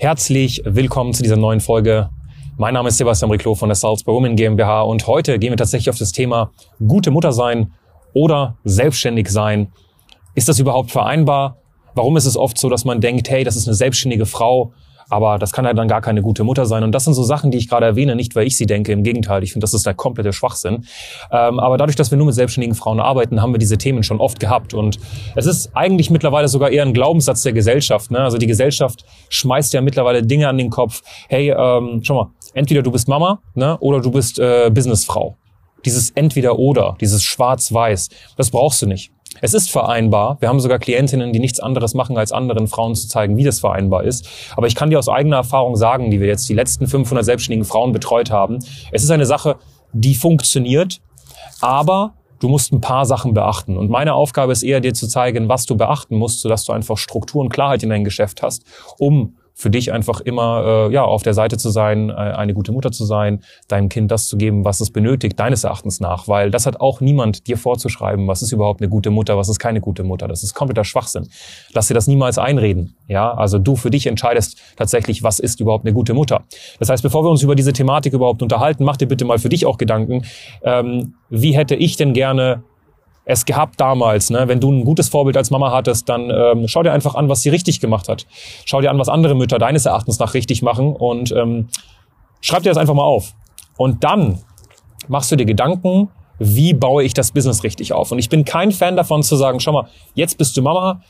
Herzlich willkommen zu dieser neuen Folge. Mein Name ist Sebastian Riclo von der Salzburg Women GmbH und heute gehen wir tatsächlich auf das Thema gute Mutter sein oder selbstständig sein. Ist das überhaupt vereinbar? Warum ist es oft so, dass man denkt, hey, das ist eine selbstständige Frau, aber das kann ja dann gar keine gute Mutter sein. Und das sind so Sachen, die ich gerade erwähne, nicht weil ich sie denke. Im Gegenteil, ich finde, das ist der komplette Schwachsinn. Ähm, aber dadurch, dass wir nur mit selbstständigen Frauen arbeiten, haben wir diese Themen schon oft gehabt. Und es ist eigentlich mittlerweile sogar eher ein Glaubenssatz der Gesellschaft. Ne? Also die Gesellschaft schmeißt ja mittlerweile Dinge an den Kopf. Hey, ähm, schau mal, entweder du bist Mama ne? oder du bist äh, Businessfrau. Dieses Entweder-Oder, dieses Schwarz-Weiß, das brauchst du nicht. Es ist vereinbar. Wir haben sogar Klientinnen, die nichts anderes machen, als anderen Frauen zu zeigen, wie das vereinbar ist. Aber ich kann dir aus eigener Erfahrung sagen, die wir jetzt die letzten 500 selbstständigen Frauen betreut haben, es ist eine Sache, die funktioniert, aber du musst ein paar Sachen beachten. Und meine Aufgabe ist eher, dir zu zeigen, was du beachten musst, sodass du einfach Struktur und Klarheit in dein Geschäft hast, um für dich einfach immer äh, ja auf der Seite zu sein, äh, eine gute Mutter zu sein, deinem Kind das zu geben, was es benötigt, deines Erachtens nach, weil das hat auch niemand dir vorzuschreiben, was ist überhaupt eine gute Mutter, was ist keine gute Mutter. Das ist kompletter Schwachsinn. Lass dir das niemals einreden. Ja, also du für dich entscheidest tatsächlich, was ist überhaupt eine gute Mutter. Das heißt, bevor wir uns über diese Thematik überhaupt unterhalten, mach dir bitte mal für dich auch Gedanken, ähm, wie hätte ich denn gerne es gehabt damals. Ne? Wenn du ein gutes Vorbild als Mama hattest, dann ähm, schau dir einfach an, was sie richtig gemacht hat. Schau dir an, was andere Mütter deines Erachtens nach richtig machen und ähm, schreib dir das einfach mal auf. Und dann machst du dir Gedanken, wie baue ich das Business richtig auf. Und ich bin kein Fan davon zu sagen, schau mal, jetzt bist du Mama,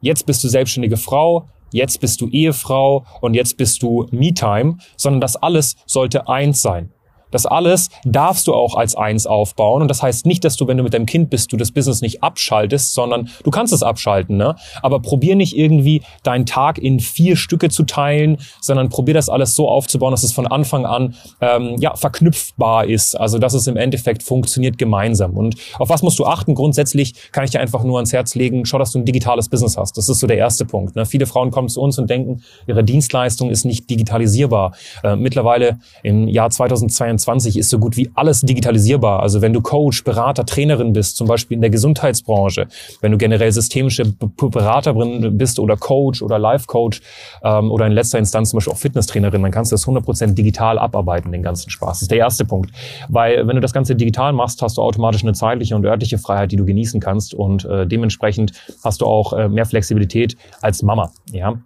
jetzt bist du selbstständige Frau, jetzt bist du Ehefrau und jetzt bist du Me-Time, sondern das alles sollte eins sein. Das alles darfst du auch als eins aufbauen. Und das heißt nicht, dass du, wenn du mit deinem Kind bist, du das Business nicht abschaltest, sondern du kannst es abschalten. Ne? Aber probier nicht irgendwie deinen Tag in vier Stücke zu teilen, sondern probier das alles so aufzubauen, dass es von Anfang an ähm, ja, verknüpfbar ist. Also dass es im Endeffekt funktioniert gemeinsam. Und auf was musst du achten? Grundsätzlich kann ich dir einfach nur ans Herz legen, schau, dass du ein digitales Business hast. Das ist so der erste Punkt. Ne? Viele Frauen kommen zu uns und denken, ihre Dienstleistung ist nicht digitalisierbar. Äh, mittlerweile im Jahr 2022 2020 ist so gut wie alles digitalisierbar. Also wenn du Coach, Berater, Trainerin bist, zum Beispiel in der Gesundheitsbranche, wenn du generell systemische Beraterin bist oder Coach oder Life-Coach ähm, oder in letzter Instanz zum Beispiel auch Fitnesstrainerin, dann kannst du das 100% digital abarbeiten, den ganzen Spaß. Das ist der erste Punkt. Weil wenn du das Ganze digital machst, hast du automatisch eine zeitliche und örtliche Freiheit, die du genießen kannst und äh, dementsprechend hast du auch äh, mehr Flexibilität als Mama. Ja,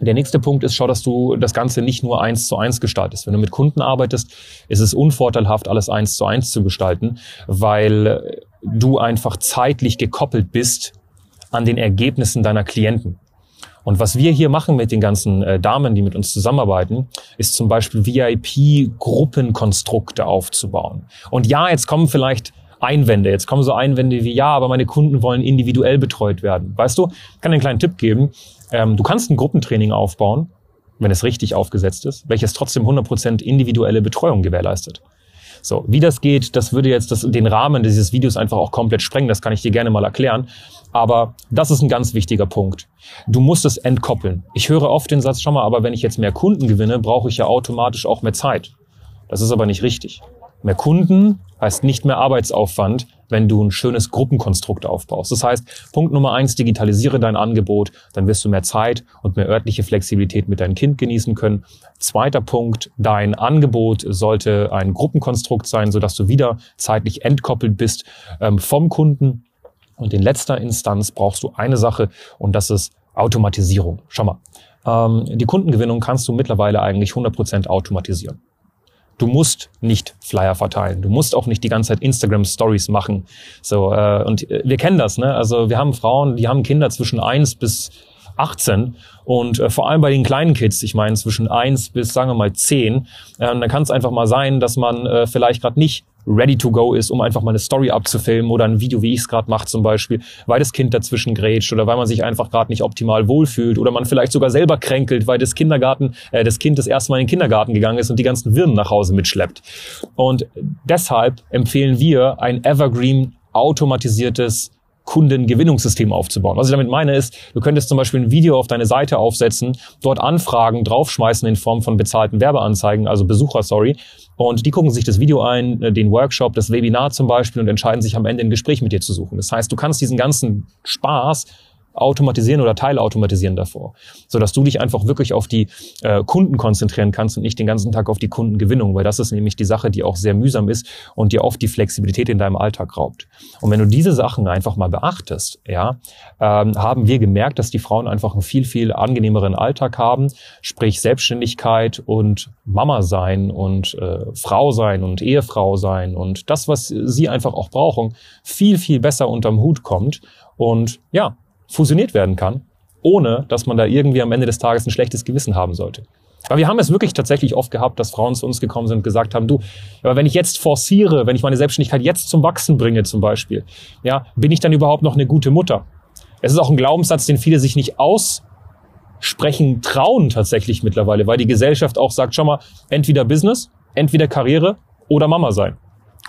der nächste Punkt ist, schau, dass du das Ganze nicht nur eins zu eins gestaltest. Wenn du mit Kunden arbeitest, ist es unvorteilhaft, alles eins zu eins zu gestalten, weil du einfach zeitlich gekoppelt bist an den Ergebnissen deiner Klienten. Und was wir hier machen mit den ganzen äh, Damen, die mit uns zusammenarbeiten, ist zum Beispiel VIP-Gruppenkonstrukte aufzubauen. Und ja, jetzt kommen vielleicht Einwände. Jetzt kommen so Einwände wie, ja, aber meine Kunden wollen individuell betreut werden. Weißt du, ich kann dir einen kleinen Tipp geben. Ähm, du kannst ein Gruppentraining aufbauen, wenn es richtig aufgesetzt ist, welches trotzdem 100% individuelle Betreuung gewährleistet. So, wie das geht, das würde jetzt das, den Rahmen dieses Videos einfach auch komplett sprengen. Das kann ich dir gerne mal erklären. Aber das ist ein ganz wichtiger Punkt. Du musst es entkoppeln. Ich höre oft den Satz, schau mal, aber wenn ich jetzt mehr Kunden gewinne, brauche ich ja automatisch auch mehr Zeit. Das ist aber nicht richtig. Mehr Kunden heißt nicht mehr Arbeitsaufwand, wenn du ein schönes Gruppenkonstrukt aufbaust. Das heißt, Punkt Nummer eins, digitalisiere dein Angebot, dann wirst du mehr Zeit und mehr örtliche Flexibilität mit deinem Kind genießen können. Zweiter Punkt, dein Angebot sollte ein Gruppenkonstrukt sein, sodass du wieder zeitlich entkoppelt bist ähm, vom Kunden. Und in letzter Instanz brauchst du eine Sache und das ist Automatisierung. Schau mal, ähm, die Kundengewinnung kannst du mittlerweile eigentlich 100% automatisieren. Du musst nicht Flyer verteilen. Du musst auch nicht die ganze Zeit Instagram Stories machen. So äh, und äh, wir kennen das, ne? Also wir haben Frauen, die haben Kinder zwischen eins bis 18 und äh, vor allem bei den kleinen Kids, ich meine zwischen eins bis sagen wir mal zehn, äh, dann kann es einfach mal sein, dass man äh, vielleicht gerade nicht ready to go ist, um einfach mal eine Story abzufilmen oder ein Video, wie ich es gerade mache zum Beispiel, weil das Kind dazwischen grätscht oder weil man sich einfach gerade nicht optimal wohlfühlt oder man vielleicht sogar selber kränkelt, weil das Kindergarten, äh, das Kind das erste Mal in den Kindergarten gegangen ist und die ganzen Wirren nach Hause mitschleppt. Und deshalb empfehlen wir ein Evergreen automatisiertes Kundengewinnungssystem aufzubauen. Was ich damit meine ist, du könntest zum Beispiel ein Video auf deine Seite aufsetzen, dort Anfragen draufschmeißen in Form von bezahlten Werbeanzeigen, also Besucher, sorry, und die gucken sich das Video ein, äh, den Workshop, das Webinar zum Beispiel und entscheiden sich am Ende ein Gespräch mit dir zu suchen. Das heißt, du kannst diesen ganzen Spaß automatisieren oder teilautomatisieren davor, sodass du dich einfach wirklich auf die äh, Kunden konzentrieren kannst und nicht den ganzen Tag auf die Kundengewinnung, weil das ist nämlich die Sache, die auch sehr mühsam ist und dir oft die Flexibilität in deinem Alltag raubt. Und wenn du diese Sachen einfach mal beachtest, ja, ähm, haben wir gemerkt, dass die Frauen einfach einen viel, viel angenehmeren Alltag haben, sprich Selbstständigkeit und Mama sein und äh, Frau sein und Ehefrau sein und das, was sie einfach auch brauchen, viel, viel besser unterm Hut kommt und ja, fusioniert werden kann, ohne dass man da irgendwie am Ende des Tages ein schlechtes Gewissen haben sollte. Aber wir haben es wirklich tatsächlich oft gehabt, dass Frauen zu uns gekommen sind und gesagt haben, du, aber wenn ich jetzt forciere, wenn ich meine Selbstständigkeit jetzt zum Wachsen bringe zum Beispiel, ja, bin ich dann überhaupt noch eine gute Mutter? Es ist auch ein Glaubenssatz, den viele sich nicht aussprechen trauen tatsächlich mittlerweile, weil die Gesellschaft auch sagt, schau mal, entweder Business, entweder Karriere oder Mama sein.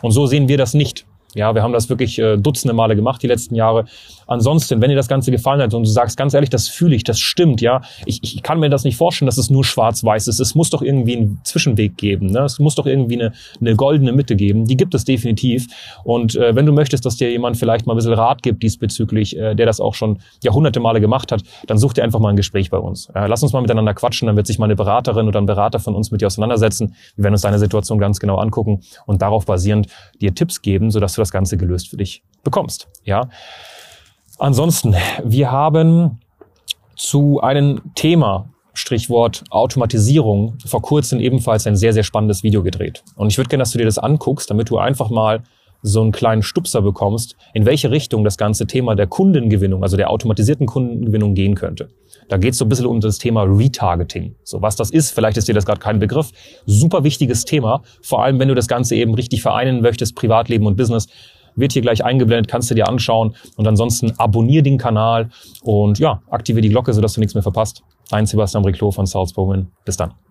Und so sehen wir das nicht. Ja, wir haben das wirklich äh, dutzende Male gemacht die letzten Jahre. Ansonsten, wenn dir das Ganze gefallen hat und du sagst ganz ehrlich, das fühle ich, das stimmt, ja, ich, ich kann mir das nicht vorstellen, dass es nur schwarz-weiß ist. Es muss doch irgendwie einen Zwischenweg geben. Ne? Es muss doch irgendwie eine, eine goldene Mitte geben. Die gibt es definitiv. Und äh, wenn du möchtest, dass dir jemand vielleicht mal ein bisschen Rat gibt diesbezüglich, äh, der das auch schon Jahrhunderte Male gemacht hat, dann such dir einfach mal ein Gespräch bei uns. Äh, lass uns mal miteinander quatschen, dann wird sich mal eine Beraterin oder ein Berater von uns mit dir auseinandersetzen. Wir werden uns deine Situation ganz genau angucken und darauf basierend dir Tipps geben, sodass du das Ganze gelöst für dich bekommst. Ja. Ansonsten, wir haben zu einem Thema, Strichwort Automatisierung, vor kurzem ebenfalls ein sehr, sehr spannendes Video gedreht. Und ich würde gerne, dass du dir das anguckst, damit du einfach mal so einen kleinen Stupser bekommst, in welche Richtung das ganze Thema der Kundengewinnung, also der automatisierten Kundengewinnung gehen könnte. Da geht es so ein bisschen um das Thema Retargeting. So was das ist, vielleicht ist dir das gerade kein Begriff. Super wichtiges Thema, vor allem wenn du das Ganze eben richtig vereinen möchtest, Privatleben und Business wird hier gleich eingeblendet, kannst du dir anschauen. Und ansonsten abonniere den Kanal und ja, aktiviere die Glocke, sodass du nichts mehr verpasst. Dein Sebastian Briclot von Salzburg. Bis dann.